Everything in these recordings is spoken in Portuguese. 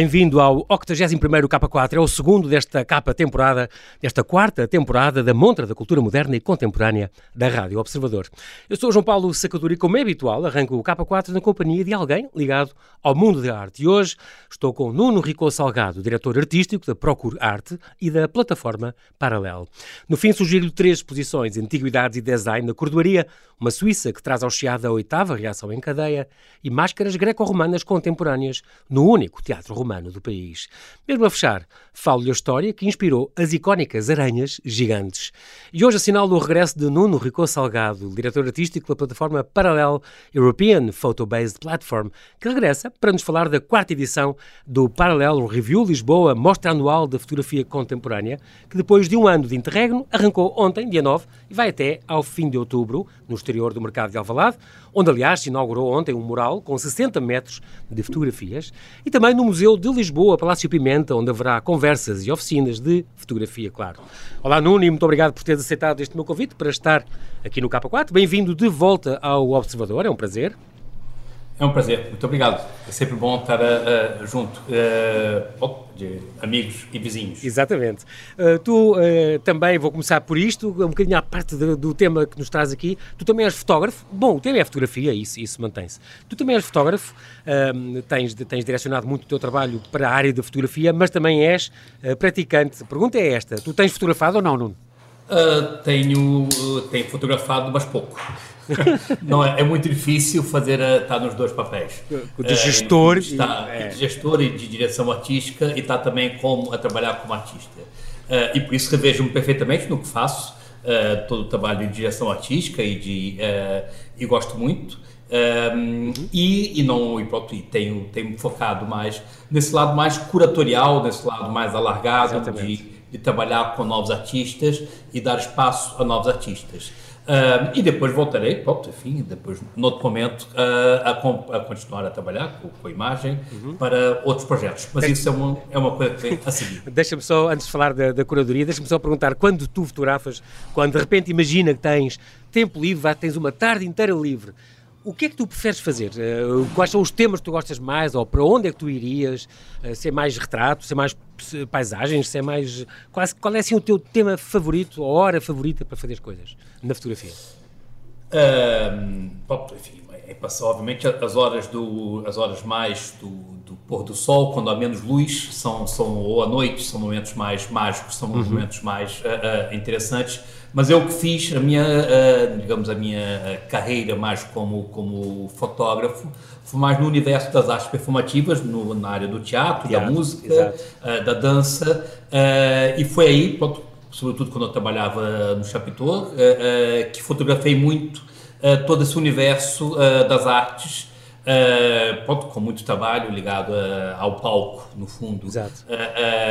Bem-vindo ao 81º K4, é o segundo desta capa temporada, desta quarta temporada da Montra da Cultura Moderna e Contemporânea da Rádio Observador. Eu sou João Paulo Sacadura e, como é habitual, arranco o K4 na companhia de alguém ligado ao mundo da arte. E hoje estou com Nuno Rico Salgado, diretor artístico da Procure Arte e da plataforma Paralel. No fim, sugiro-lhe três exposições, Antiguidades e Design, na Cordoaria, uma Suíça que traz ao Chiado a oitava reação em cadeia e máscaras greco-romanas contemporâneas no único teatro romano do país. Mesmo a fechar, falo-lhe a história que inspirou as icónicas aranhas gigantes. E hoje assinalo o regresso de Nuno Rico Salgado, diretor artístico da plataforma Parallel European Photo-Based Platform, que regressa para nos falar da quarta edição do Parallel Review Lisboa, Mostra Anual da Fotografia Contemporânea, que depois de um ano de interregno arrancou ontem, dia 9, e vai até ao fim de outubro, no exterior do mercado de Alvalade, onde aliás se inaugurou ontem um mural com 60 metros de fotografias, e também no Museu de Lisboa, Palácio Pimenta, onde haverá conversas e oficinas de fotografia, claro. Olá Nuno e muito obrigado por teres aceitado este meu convite para estar aqui no K4. Bem-vindo de volta ao Observador, é um prazer. É um prazer, muito obrigado. É sempre bom estar uh, junto uh, de amigos e vizinhos. Exatamente. Uh, tu também, vou começar por isto, um bocadinho à parte do, do, tema que nos traz aqui. Tu também és fotógrafo. Bom, o tema é fotografia, isso, isso mantém-se. Tu também és fotógrafo, tens, tens direcionado muito o teu trabalho para a área da fotografia, mas também és praticante. A pergunta é esta: tu tens fotografado ou não, Nuno? tenho, tenho fotografado, mas pouco. não é, é, muito difícil fazer estar nos dois papéis. De gestor, é, e, é. de gestor e de direção artística e está também como, a trabalhar como artista. Uh, e por isso revejo-me perfeitamente no que faço, uh, todo o trabalho de direção artística e, de, uh, e gosto muito. Um, e, e não e pronto, e tenho, tenho focado mais nesse lado mais curatorial, nesse lado mais alargado de, de trabalhar com novos artistas e dar espaço a novos artistas. Uh, e depois voltarei, pronto, enfim, depois, noutro momento, uh, a, a, continuar a trabalhar com, com a imagem uhum. para outros projetos. Mas Deixa... isso é uma, é uma coisa que vem a seguir. deixa-me só, antes de falar da, da curadoria, deixa-me só perguntar, quando tu fotografas, quando de repente imagina que tens tempo livre, tens uma tarde inteira livre, o que é que tu preferes fazer? Uh, quais são os temas que tu gostas mais? Ou para onde é que tu irias? Uh, ser mais retrato? Ser mais paisagens? Ser mais... Qual, qual é assim o teu tema favorito, a hora favorita para fazer as coisas na fotografia? Um, enfim, é, passar, obviamente as horas do as horas mais do, do, pôr do sol quando há menos luz são são ou à noite são momentos mais mágicos são uhum. momentos mais uh, uh, interessantes mas eu que fiz a minha, uh, digamos, a minha eh, carreira mais como, como fotógrafo foi mais no universo das artes performativas, no, na área do teatro, teatro da música, uh, da dança, uh, e foi aí, pronto, sobretudo quando eu trabalhava no Chapitor, que fotografei muito todo esse universo das artes, pronto, com muito trabalho ligado ao palco, no fundo,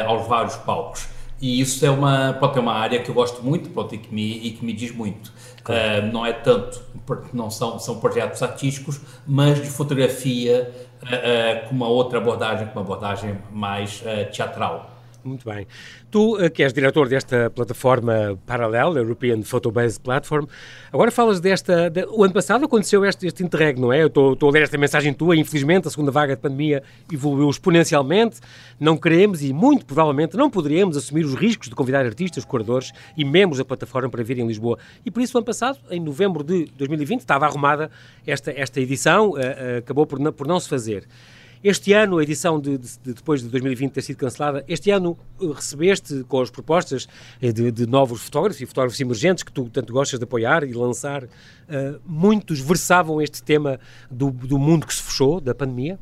aos vários palcos. E isso é uma, pode ter uma área que eu gosto muito pode, e, que me, e que me diz muito. Claro. Uh, não é tanto, porque não são, são projetos artísticos, mas de fotografia uh, uh, com uma outra abordagem, com uma abordagem mais teatral. Muito bem. Tu, eh, que és diretor desta plataforma paralela, European Photobase Platform, agora falas desta. De, o ano passado aconteceu este, este interregno, não é? Eu estou, a ler esta mensagem tua. Infelizmente, a segunda vaga de pandemia evoluiu exponencialmente. Não queremos e, muito provavelmente, não poderíamos assumir os riscos de convidar artistas, curadores e membros da plataforma para virem em Lisboa. E por isso, o ano passado, em novembro de 2020, estava arrumada esta, esta edição, uh, uh, acabou por por não se fazer. Este ano, a edição de, de, de, depois de 2020 ter sido cancelada, este ano eh, recebeste com as propostas eh, de, de, novos fotógrafos e fotógrafos emergentes que tu tanto gostas de apoiar e lançar. Uh, muitos versavam este tema do, do mundo que se fechou, da pandemia?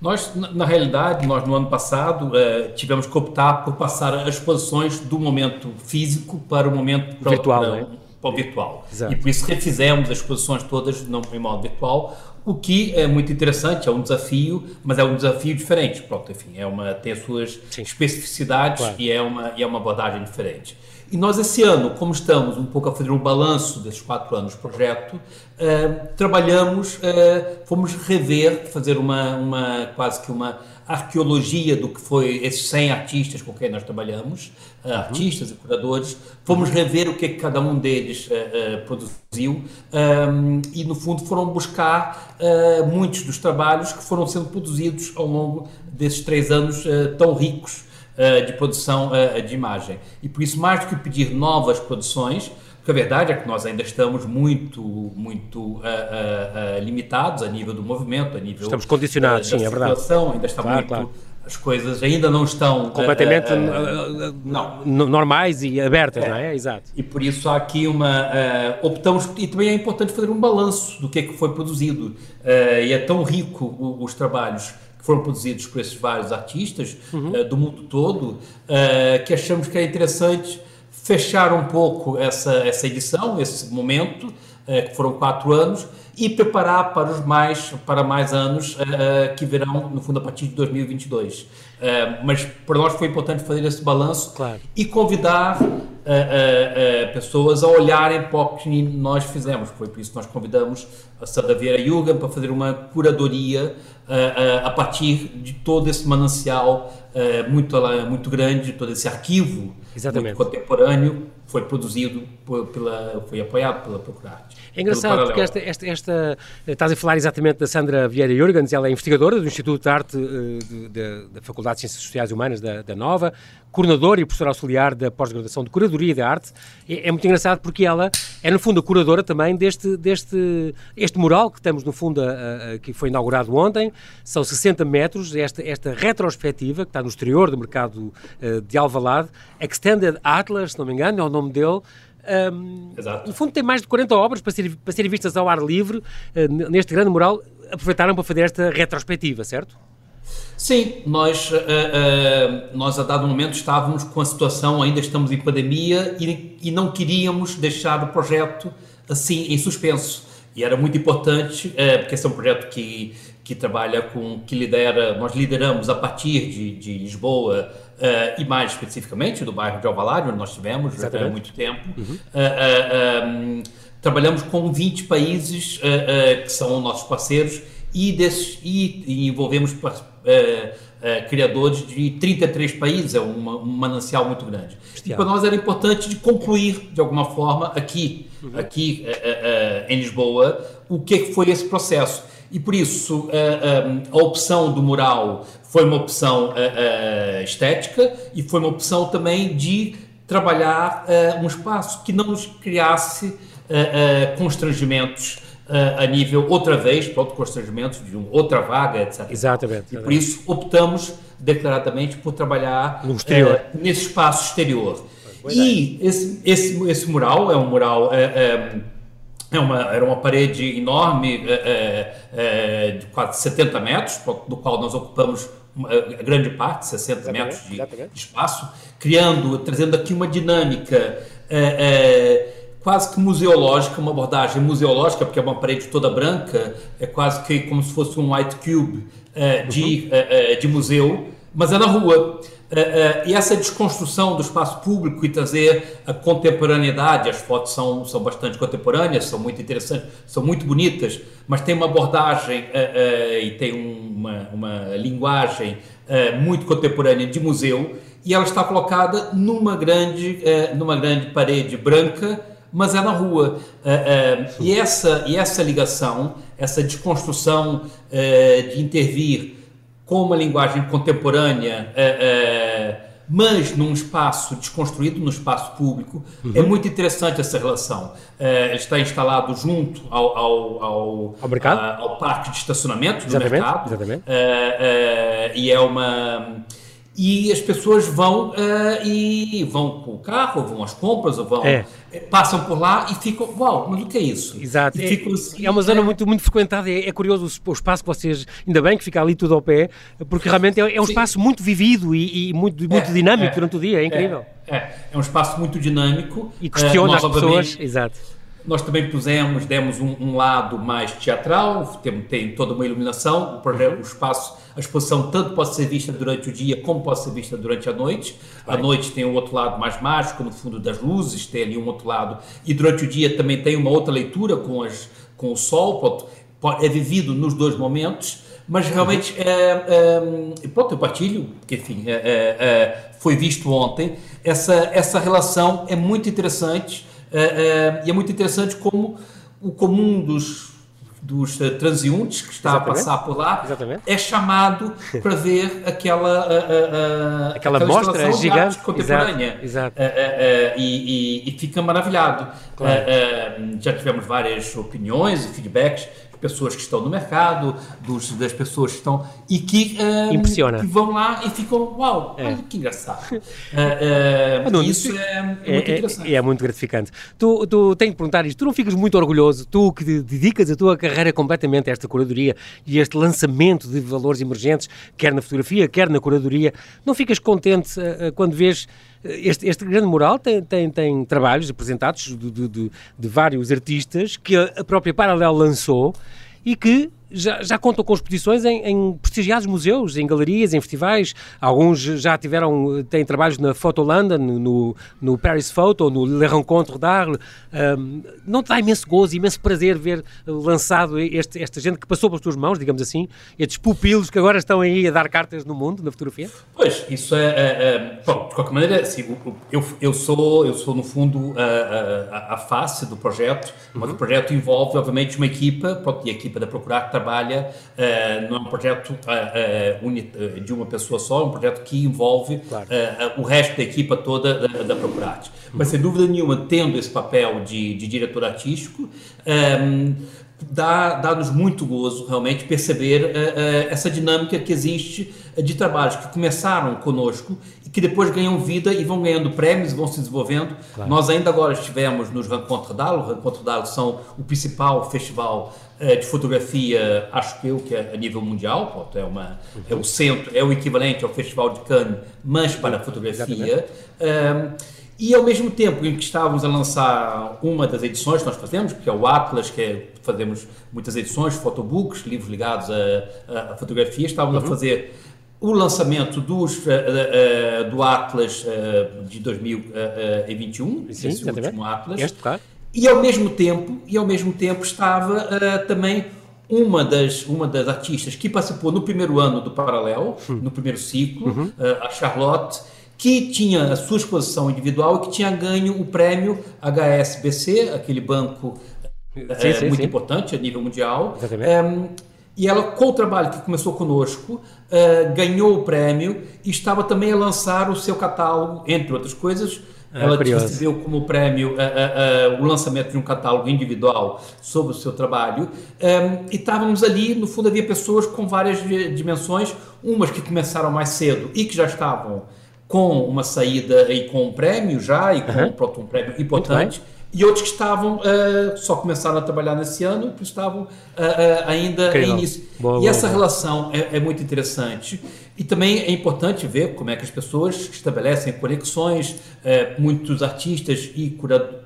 Nós, na realidade, nós no ano passado tivemos que optar por passar as exposições do momento físico para o momento virtual, para, para, para o virtual. Exato. E por isso refizemos as exposições todas não em modo virtual, o que é muito interessante, é um desafio, mas é um desafio diferente. Pronto, enfim, é uma, tem as suas Sim. especificidades claro. e, é uma, e é uma abordagem diferente. E nós, esse ano, como estamos um pouco a fazer um balanço desses quatro anos de projeto, uh, trabalhamos, uh, fomos rever, fazer uma, uma quase que uma arqueologia do que foi esses 100 artistas com quem nós trabalhamos, uh, artistas e curadores, fomos rever o que, é que cada um deles uh, uh, produziu um, e, no fundo, foram buscar uh, muitos dos trabalhos que foram sendo produzidos ao longo desses três anos tão ricos uh, de produção de imagem. E por isso, mais do que pedir novas produções, porque a verdade é que nós ainda estamos muito, muito limitados a nível do movimento, a nível estamos condicionados, sim, é verdade. Ainda está claro, muito claro as coisas ainda não estão completamente uh, uh, não. normais e abertas, é. não é? Exato. E por isso há aqui uma optamos e também é importante fazer um balanço do que é que foi produzido e é tão rico os trabalhos foram produzidos por esses vários artistas uhum. do mundo todo que achamos que é interessante fechar um pouco essa essa edição, esse momento que foram quatro anos e preparar para os mais para mais anos uh, que virão no fundo a partir de 2022. Uh, mas para nós foi importante fazer esse balanço claro. e convidar uh, pessoas a olharem para o que nós fizemos. Foi por isso que nós convidamos a Sandra Vieira Yuga para fazer uma curadoria a partir de todo esse manancial muito muito grande, todo esse arquivo contemporâneo foi produzido pela foi apoiado pela Procurarte. É engraçado porque esta, esta, esta, estás a falar exatamente da Sandra Vieira Jurgens, ela é investigadora do Instituto de Arte da Faculdade de Ciências Sociais e Humanas da, da Nova, coordenadora e professora auxiliar da pós-graduação de Curadoria da Arte. É, é, muito engraçado porque ela é, no fundo, a curadora também deste, deste este mural que estamos, no fundo, a, a, que foi inaugurado ontem. São 60 metros, esta, esta retrospectiva que está no exterior do mercado uh, de Alvalade. Extended Atlas, se não me engano, é o nome dele. Um, no fundo, tem mais de 40 obras para, ser, para serem vistas ao ar livre uh, neste grande mural. Aproveitaram para fazer esta retrospectiva, certo? Sim, nós, uh, uh, nós a dado momento estávamos com a situação, ainda estamos em pandemia e, e não queríamos deixar o projeto assim em suspenso. E era muito importante, uh, porque esse é um projeto que, que trabalha com, que lidera, nós lideramos a partir de, de Lisboa e mais especificamente do bairro de Alvalade, onde nós tivemos há muito tempo. Uhum. Um, trabalhamos com 20 países que são nossos parceiros e, desses, e, e envolvemos é, é, criadores de 33 países, é uma, um manancial muito grande. E para nós era importante de concluir, de alguma forma, aqui, uhum. aqui é, é, em Lisboa, o que foi esse processo. E por isso a opção do mural foi uma opção estética e foi uma opção também de trabalhar um espaço que não nos criasse constrangimentos a nível, outra vez, pronto, constrangimentos de uma outra vaga, etc. Exatamente. E por isso optamos declaradamente por trabalhar no exterior. Uh, nesse espaço exterior. E esse, esse, esse mural é um mural. É, é, é uma, era uma parede enorme, é, é, de quase 70 metros, do qual nós ocupamos uma, grande parte, 60 exatamente, metros de, de, espaço, criando, trazendo aqui uma dinâmica quase que museológica, uma abordagem museológica, porque é uma parede toda branca, é quase que como se fosse um white cube uh, de, uh, uh, de museu, mas é na rua. e essa desconstrução do espaço público e trazer a contemporaneidade, as fotos são, são bastante contemporâneas, são muito interessantes, são muito bonitas, mas tem uma abordagem e tem uma, uma linguagem muito contemporânea de museu, e ela está colocada numa grande, numa grande parede branca, mas é na rua. Uh, uh, e, essa, e essa ligação, essa desconstrução uh, de intervir com uma linguagem contemporânea, mas num espaço desconstruído, num espaço público, uhum. é muito interessante essa relação. ele está instalado junto ao, ao, ao, ao, ao parque de estacionamento do exatamente, mercado. Exatamente. e é uma e as pessoas vão uh, e vão com o carro, vão às compras, ou vão, é. Eh, passam por lá e ficam, uau, mas o que é isso? Exato, é, assim, é, uma zona é... muito, muito frequentada, é, é, curioso o espaço que vocês, ainda bem que fica ali tudo ao pé, porque realmente é, é um Sim. espaço muito vivido e, e muito, muito é, dinâmico durante o dia, é incrível. É, é, um espaço muito dinâmico. E questiona uh, as pessoas, exato. Nós também pusemos, demos um, um lado mais teatral, tem, tem, toda uma iluminação, o, projeto, o espaço, a exposição tanto pode ser vista durante o dia como pode ser vista durante a noite. A noite tem o outro lado mais mágico, no fundo das luzes, tem ali um outro lado. E durante o dia também tem uma outra leitura com, as, com o sol, pode, pode, é vivido nos dois momentos mas realmente é, é, pronto, eu partilho, porque enfim, é, é, é, foi visto ontem, essa, essa relação é muito interessante é, é, e é muito interessante como o comum dos dos uh, transeuntes que está Exatamente. a passar por lá Exatamente. é chamado para ver aquela, uh, aquela mostra gigante contemporânea exato. E, e, e, fica maravilhado. Claro. já tivemos várias opiniões e feedbacks pessoas que estão no mercado, dos, das pessoas que estão e que, um, Impressiona. que vão lá e ficam, uau, É. olha que engraçado. Uh, uh, isso tu- é, é muito É, interessante. é, é muito gratificante. Tu, tu tenho que perguntar isto, tu não ficas muito orgulhoso, tu que dedicas a tua carreira completamente a esta curadoria e este lançamento de valores emergentes, quer na fotografia, quer na curadoria, não ficas contente eh, eh, quando vês eh, este, este grande mural tem, tem, tem trabalhos apresentados de, de- de- de vários artistas que a, própria Paralel lançou e que já, já contam com exposições em, em prestigiados museus, em galerias, em festivais. Alguns já tiveram, têm trabalhos na Photo London, no, no Paris Photo, no Le Rencontre d'Arles. Um, não te dá imenso gozo, imenso prazer ver lançado este, esta gente que passou pelas tuas mãos, digamos assim, estes pupilos que agora estão aí a dar cartas no mundo, na fotografia? Pois, isso é, é, é- bom, de qualquer maneira, assim, eu, eu, sou, eu sou, no fundo, a, a, a face do projeto, mas o projeto envolve, obviamente, uma equipa, e a equipa da Procurar que trabalha, eh, não é um projeto eh, eh, de uma pessoa só, é um projeto que envolve Claro. o resto da equipa toda da, da Procurar. Mas, sem dúvida nenhuma, tendo esse papel de, de diretor artístico, ehm, dá- dá-nos muito gozo realmente perceber eh, eh, essa dinâmica que existe de trabalhos que começaram conosco e que depois ganham vida e vão ganhando prêmios, vão se desenvolvendo. Nós ainda agora estivemos nos Rencontre d'Arles, o Rencontre d'Arles são o principal festival eh, de fotografia, acho que eu, que é a nível mundial, pronto, é, uma, é o centro, é o equivalente ao Festival de Cannes, mas para fotografia. Ehm, e ao mesmo tempo em que estávamos a lançar uma das edições que nós fazemos, que é o Atlas, que é, fazemos muitas edições, photobooks, livros ligados à, à fotografia, estávamos a fazer o lançamento dos, eh, eh, do Atlas eh, de 2021, Sim, esse último Atlas, Este, claro. e ao mesmo tempo, e ao mesmo tempo estava também uma das, uma das artistas que participou no primeiro ano do Paralel, Hum. no primeiro ciclo, Uhum. a Charlotte, que tinha a sua exposição individual e que tinha ganho o prêmio HSBC, aquele banco Sim, sim, muito sim. importante a nível mundial. Ehm, e ela, com o trabalho que começou conosco, eh, ganhou o prêmio e estava também a lançar o seu catálogo, entre outras coisas. Ah, ela curioso. recebeu como prêmio eh, eh, o lançamento de um catálogo individual sobre o seu trabalho. Ehm, e estávamos ali, no fundo, havia pessoas com várias di- dimensões, umas que começaram mais cedo e que já estavam com uma saída e com um prêmio já, e com Aham. pronto, um prêmio importante. E outros que estavam, eh, só começaram a trabalhar nesse ano, que estavam eh, eh, ainda Incrível. em início. Boa, e boa, essa boa. relação é, é muito interessante. E também é importante ver como é que as pessoas estabelecem conexões. muitos artistas e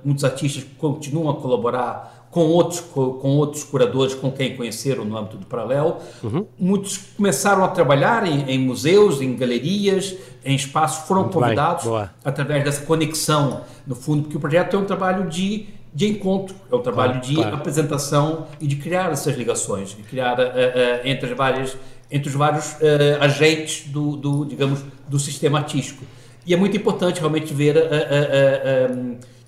muitos artistas continuam a colaborar com outros, co- com outros curadores com quem conheceram no âmbito do Paralelo. Uhum. Muitos começaram a trabalhar em, em museus, em galerias, em espaços, foram Muito convidados através dessa conexão, no fundo, porque o projeto é um trabalho de, de encontro, é um trabalho Claro, de claro. apresentação e de criar essas ligações, de criar eh, eh, entre as várias entre os vários eh, agentes do, do, digamos, do sistema artístico. E é muito importante realmente ver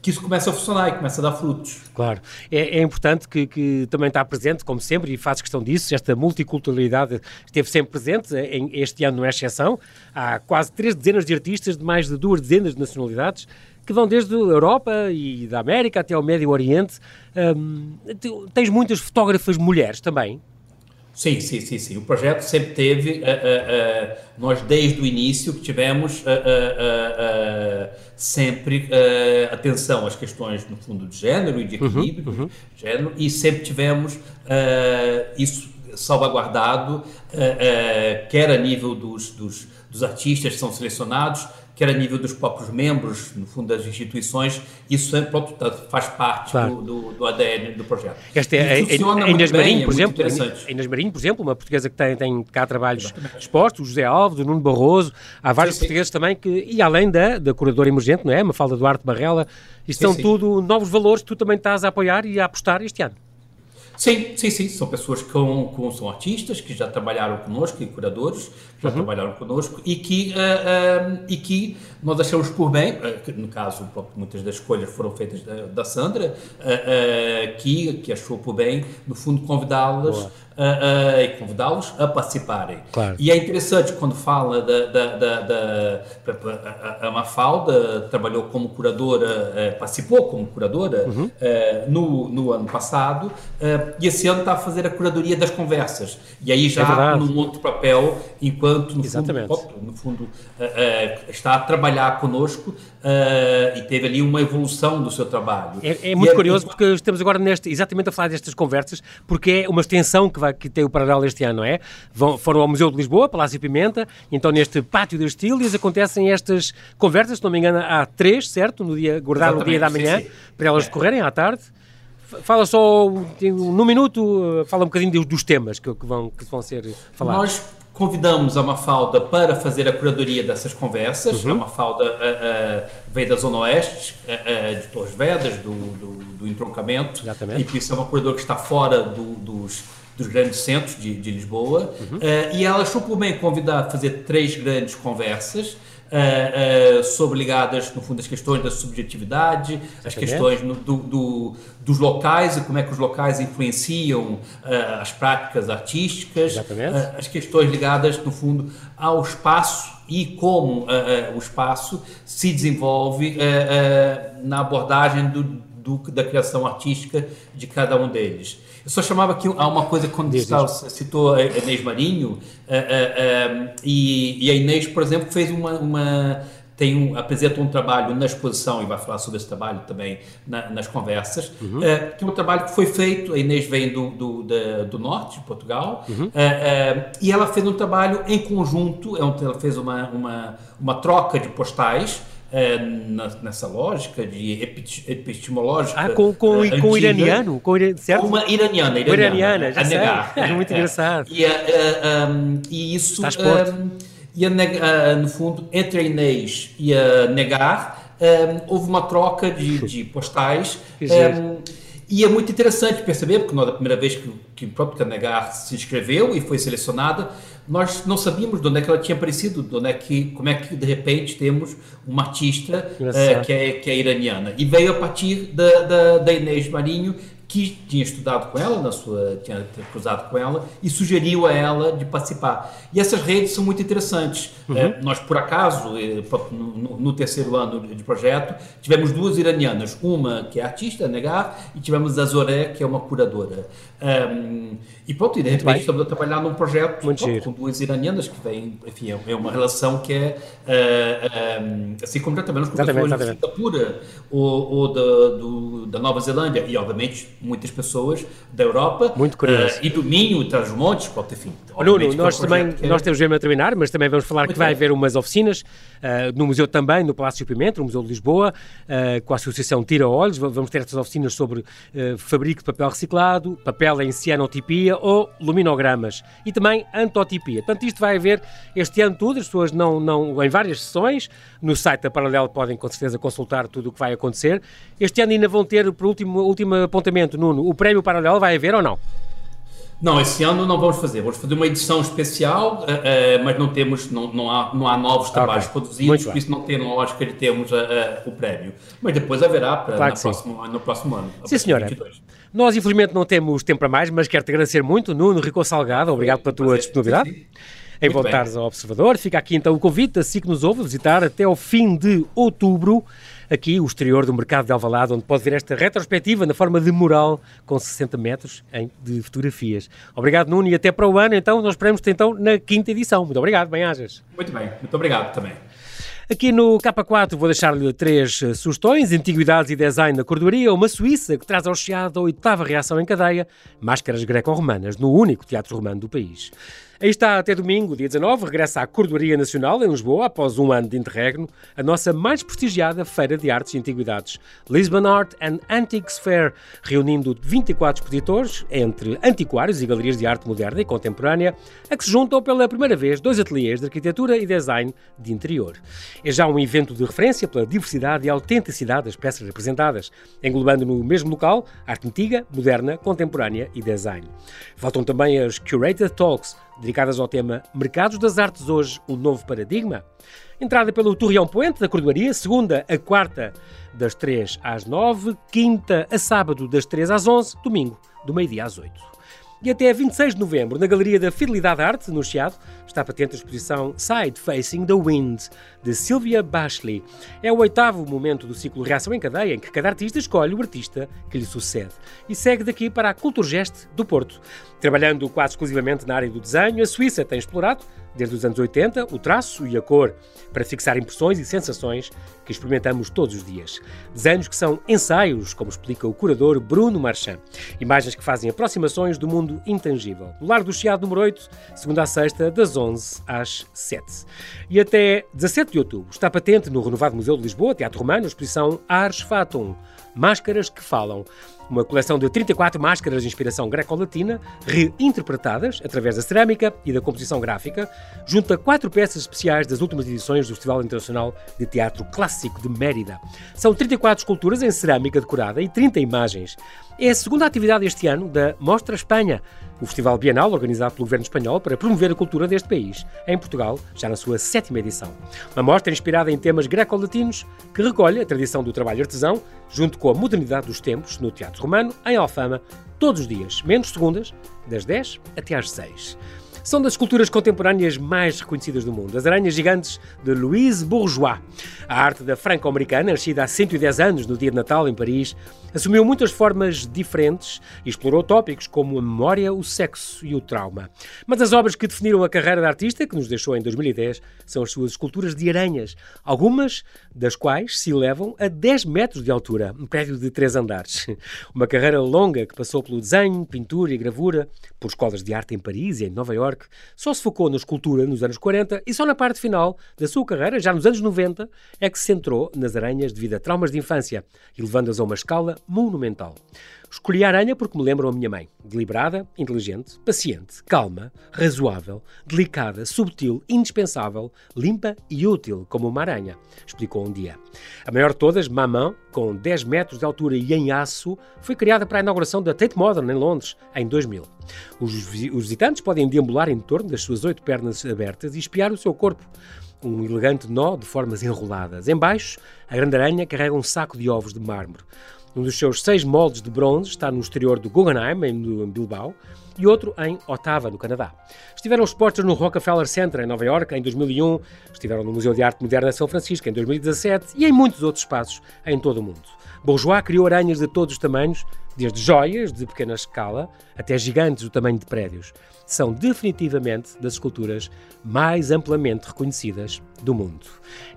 que isso começa a funcionar e começa a dar frutos. Claro. É, é importante que, que também está presente, como sempre, e faz questão disso, esta multiculturalidade esteve sempre presente, em, este ano não é exceção. Há quase três dezenas de artistas de mais de duas dezenas de nacionalidades que vão desde a Europa e da América até ao Médio Oriente. Hum, tens muitas fotógrafas mulheres também. Sim, sim, sim, sim. O projeto sempre teve, eh, eh, eh, nós desde o início que tivemos sempre atenção às questões, no fundo, de género e de equilíbrio de género, e sempre tivemos isso salvaguardado, quer a nível dos, dos, dos artistas que são selecionados, quer a nível dos próprios membros, no fundo, das instituições, isso sempre pronto, tá- faz parte Claro. do, do, do ADN do projeto. Esta é a- funciona a Inês bem, Marinho, é por muito exemplo, a Inês Marinho, por exemplo, uma portuguesa que tem, tem cá trabalhos expostos, o José Alves, o Nuno Barroso, há vários Sim, sim. portugueses também que, e além da, da curadora emergente, não é? Mafalda Duarte Barrela, isto Sim, são sim. tudo novos valores que tu também estás a apoiar e a apostar este ano. Sim, sim, sim. São pessoas que com, com, são artistas, que já trabalharam conosco, e curadores, que já uhum. trabalharam conosco, e que, uh, uh, e que nós achamos por bem, uh, no caso, muitas das escolhas foram feitas da, da Sandra, que, que achou por bem, no fundo, convidá-las uh, e convidá-los a participarem. Claro. E é interessante quando fala da, da, da, da a, Mafalda trabalhou como curadora, uh, participou como curadora uhum. uh, no, no ano passado e esse ano está a fazer a curadoria das conversas. E aí já é num outro papel, enquanto no Exatamente. fundo, no fundo está a trabalhar conosco e teve ali uma evolução do seu trabalho. É, é muito é, curioso porque estamos agora neste, exatamente a falar destas conversas, porque é uma extensão que vai, que tem o paralelo este ano, não é? Vão, foram ao Museu de Lisboa, Palácio Pimenta, então neste Pátio das Tílias acontecem estas conversas, se não me engano, há três, certo? No dia, guardado no dia da manhã, sim, sim. para elas é. decorrerem à tarde. Fala só, num minuto, fala um bocadinho dos, dos temas que, que, vão, que vão ser falados. Nós convidamos a Mafalda para fazer a curadoria dessas conversas. Uhum. A Mafalda uh, uh, veio da Zona Oeste, uh, de Torres Vedas, do, do, do entroncamento. Exatamente. E por isso é uma curadora que está fora do, dos dos grandes centros de, de Lisboa, uhum. uh, e ela achou por bem convidar a fazer três grandes conversas uh, uh, sobre ligadas, no fundo, as questões da subjetividade, as questões no, do, do, dos locais e como é que os locais influenciam as práticas artísticas, as questões ligadas, no fundo, ao espaço e como o espaço se desenvolve na abordagem do, do, da criação artística de cada um deles. Eu só chamava aqui a uma coisa quando diz, diz. citou a Inês Marinho, uh, uh, uh, e, e, a Inês, por exemplo, fez uma, uma tem um, apresenta um trabalho na exposição e vai falar sobre esse trabalho também na, nas conversas, uhum. uh, que é um trabalho que foi feito, a Inês vem do, do, da, do norte de Portugal, uhum. uh, uh, e ela fez um trabalho em conjunto, é ela fez uma, uma, uma troca de postais, é, nessa lógica de epistemológica. Ah, com, com, uh, com o iraniano? Com, certo? Uma iraniana. iraniana, iraniana já a negar. É muito engraçado. E, uh, um, e isso. Um, e a, uh, no fundo, entre a Inês e a Negar, um, houve uma troca de, de postais. E é muito interessante perceber, porque nós, a primeira vez que, que, próprio a Negar se inscreveu e foi selecionada, nós não sabíamos de onde é que ela tinha aparecido, de onde é que, como é que de repente temos uma artista é, que, é, que é iraniana. E veio a partir da, da, da Inês Marinho, que tinha estudado com ela, na sua, tinha cruzado com ela, e sugeriu a ela de participar. E essas redes são muito interessantes. Uhum. É, nós, por acaso, eh, no, no, terceiro ano de projeto, tivemos duas iranianas, uma que é artista, Negar, e tivemos a Zoré, que é uma curadora. Um, e pronto, e de repente estamos a trabalhar num projeto pronto, com duas iranianas, que vem, enfim, é, é uma relação que é, uh, um, assim como já trabalhamos com pessoas de Singapura ou, ou da, do, da Nova Zelândia, e obviamente muitas pessoas da Europa Muito curioso. Uh, e do Minho dos montes, pronto, enfim. Nuno, nós também, é... nós temos mesmo a terminar, mas também vamos falar Muito que vai bem. haver umas oficinas uh, no museu também, no Palácio Pimenta, no Museu de Lisboa, com a Associação Tira Olhos, vamos ter estas oficinas sobre fabrico de papel reciclado, papel em cianotipia ou luminogramas e também antotipia. Portanto, isto vai haver este ano tudo, as pessoas não, não, em várias sessões, no site da Paralelo podem com certeza consultar tudo o que vai acontecer. Este ano ainda vão ter, por último, último apontamento, Nuno, o prémio Paralelo vai haver ou não? Não, esse ano não vamos fazer. Vamos fazer uma edição especial, uh, uh, mas não temos, não, não, há, não há novos trabalhos okay. produzidos, por isso não tem lógica de termos uh, o prémio. Mas depois haverá para, claro próximo, no próximo ano. Sim, senhora. 22. Nós, infelizmente, não temos tempo para mais, mas quero-te agradecer muito, Nuno Rico Salgado. Obrigado pela tua disponibilidade. Sim, sim. Em voltares ao Observador. Fica aqui então o convite, assim que nos ouve, visitar até ao fim de outubro aqui o exterior do mercado de Alvalade, onde pode ver esta retrospectiva na forma de mural com 60 metros em, de fotografias. Obrigado, Nuno, e até para o ano, então, nós esperamos-te então na quinta edição. Muito obrigado, bem-ajas. Muito bem, muito obrigado também. Aqui no K4 vou deixar-lhe três eh, sugestões: Antiguidades e Design na Cordoaria, uma Suíça que traz ao Chiado a oitava reação em cadeia, Máscaras Greco-Romanas, no único teatro romano do país. Aí está até domingo, dia 19, regressa à Cordoaria Nacional em Lisboa, após um ano de interregno, a nossa mais prestigiada Feira de Artes e Antiguidades, Lisbon Art and Antiques Fair, reunindo 24 expositores, entre antiquários e galerias de arte moderna e contemporânea, a que se juntam pela primeira vez dois ateliês de arquitetura e design de interior. É já um evento de referência pela diversidade e autenticidade das peças representadas, englobando no mesmo local arte antiga, moderna, contemporânea e design. Voltam também as Curated Talks, dedicadas ao tema Mercados das Artes Hoje, um novo paradigma. Entrada pelo Torreão Poente da Cordoaria, segunda a quarta das 3 às 9, quinta a sábado das 3 às 11, domingo do meio-dia às 8. E até 26 de novembro, na Galeria da Fidelidade Arte, no Chiado, está patente a exposição Side Facing the Wind, de Sylvia Bashley. É o oitavo momento do ciclo Reação em Cadeia, em que cada artista escolhe o artista que lhe sucede. E segue daqui para a Culturgest do Porto. Trabalhando quase exclusivamente na área do desenho, a Suíça tem explorado desde os anos 80, o traço e a cor, para fixar impressões e sensações que experimentamos todos os dias. Desenhos que são ensaios, como explica o curador Bruno Marchand. Imagens que fazem aproximações do mundo intangível. No Largo do Chiado número 8, segunda a sexta, das 11 às 7. E até 17 de outubro está patente no renovado Museu de Lisboa, Teatro Romano, a exposição Ars Fatum, Máscaras que Falam, uma coleção de 34 máscaras de inspiração greco-latina, reinterpretadas através da cerâmica e da composição gráfica, junto a quatro peças especiais das últimas edições do Festival Internacional de Teatro Clássico de Mérida. São 34 esculturas em cerâmica decorada e 30 imagens. É a segunda atividade este ano da Mostra Espanha, o festival bienal organizado pelo governo espanhol para promover a cultura deste país, em Portugal, já na sua sétima edição. Uma mostra inspirada em temas greco-latinos que recolhe a tradição do trabalho artesão, junto com a modernidade dos tempos, no Teatro Romano, em Alfama, todos os dias, menos segundas, das 10 até às 6 são das esculturas contemporâneas mais reconhecidas do mundo. As Aranhas Gigantes de Louise Bourgeois. A arte da franco-americana, nascida há 110 anos no dia de Natal em Paris, assumiu muitas formas diferentes e explorou tópicos como a memória, o sexo e o trauma. Mas as obras que definiram a carreira da artista, que nos deixou em 2010, são as suas esculturas de aranhas, algumas das quais se elevam a 10 metros de altura, um prédio de três andares. Uma carreira longa que passou pelo desenho, pintura e gravura, por escolas de arte em Paris e em Nova York, York, só se focou na escultura nos anos 40 e só na parte final da sua carreira, já nos anos 90, é que se centrou nas aranhas devido a traumas de infância, elevando-as a uma escala monumental. Escolhi a aranha porque me lembram a minha mãe. Deliberada, inteligente, paciente, calma, razoável, delicada, subtil, indispensável, limpa e útil, como uma aranha, explicou um dia. A maior de todas, Maman, com 10 metros de altura e em aço, foi criada para a inauguração da Tate Modern em Londres, em 2000. Os, os visitantes podem deambular em torno das suas oito pernas abertas e espiar o seu corpo um elegante nó de formas enroladas. Embaixo, a grande aranha carrega um saco de ovos de mármore. Um dos seus seis moldes de bronze está no exterior do Guggenheim, em Bilbao, e outro em Ottawa, no Canadá. Estiveram expostos no Rockefeller Center, em Nova York, em 2001, estiveram no Museu de Arte Moderna de São Francisco, em 2017, e em muitos outros espaços em todo o mundo. Bourgeois criou aranhas de todos os tamanhos, desde joias de pequena escala até gigantes do tamanho de prédios. São definitivamente das esculturas mais amplamente reconhecidas do mundo.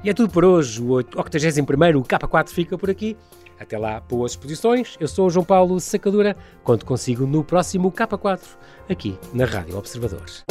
E é tudo por hoje. O 81º K4 fica por aqui. Até lá, boas exposições. Eu sou o João Paulo Sacadura. Conto consigo no próximo K4, aqui na Rádio Observadores.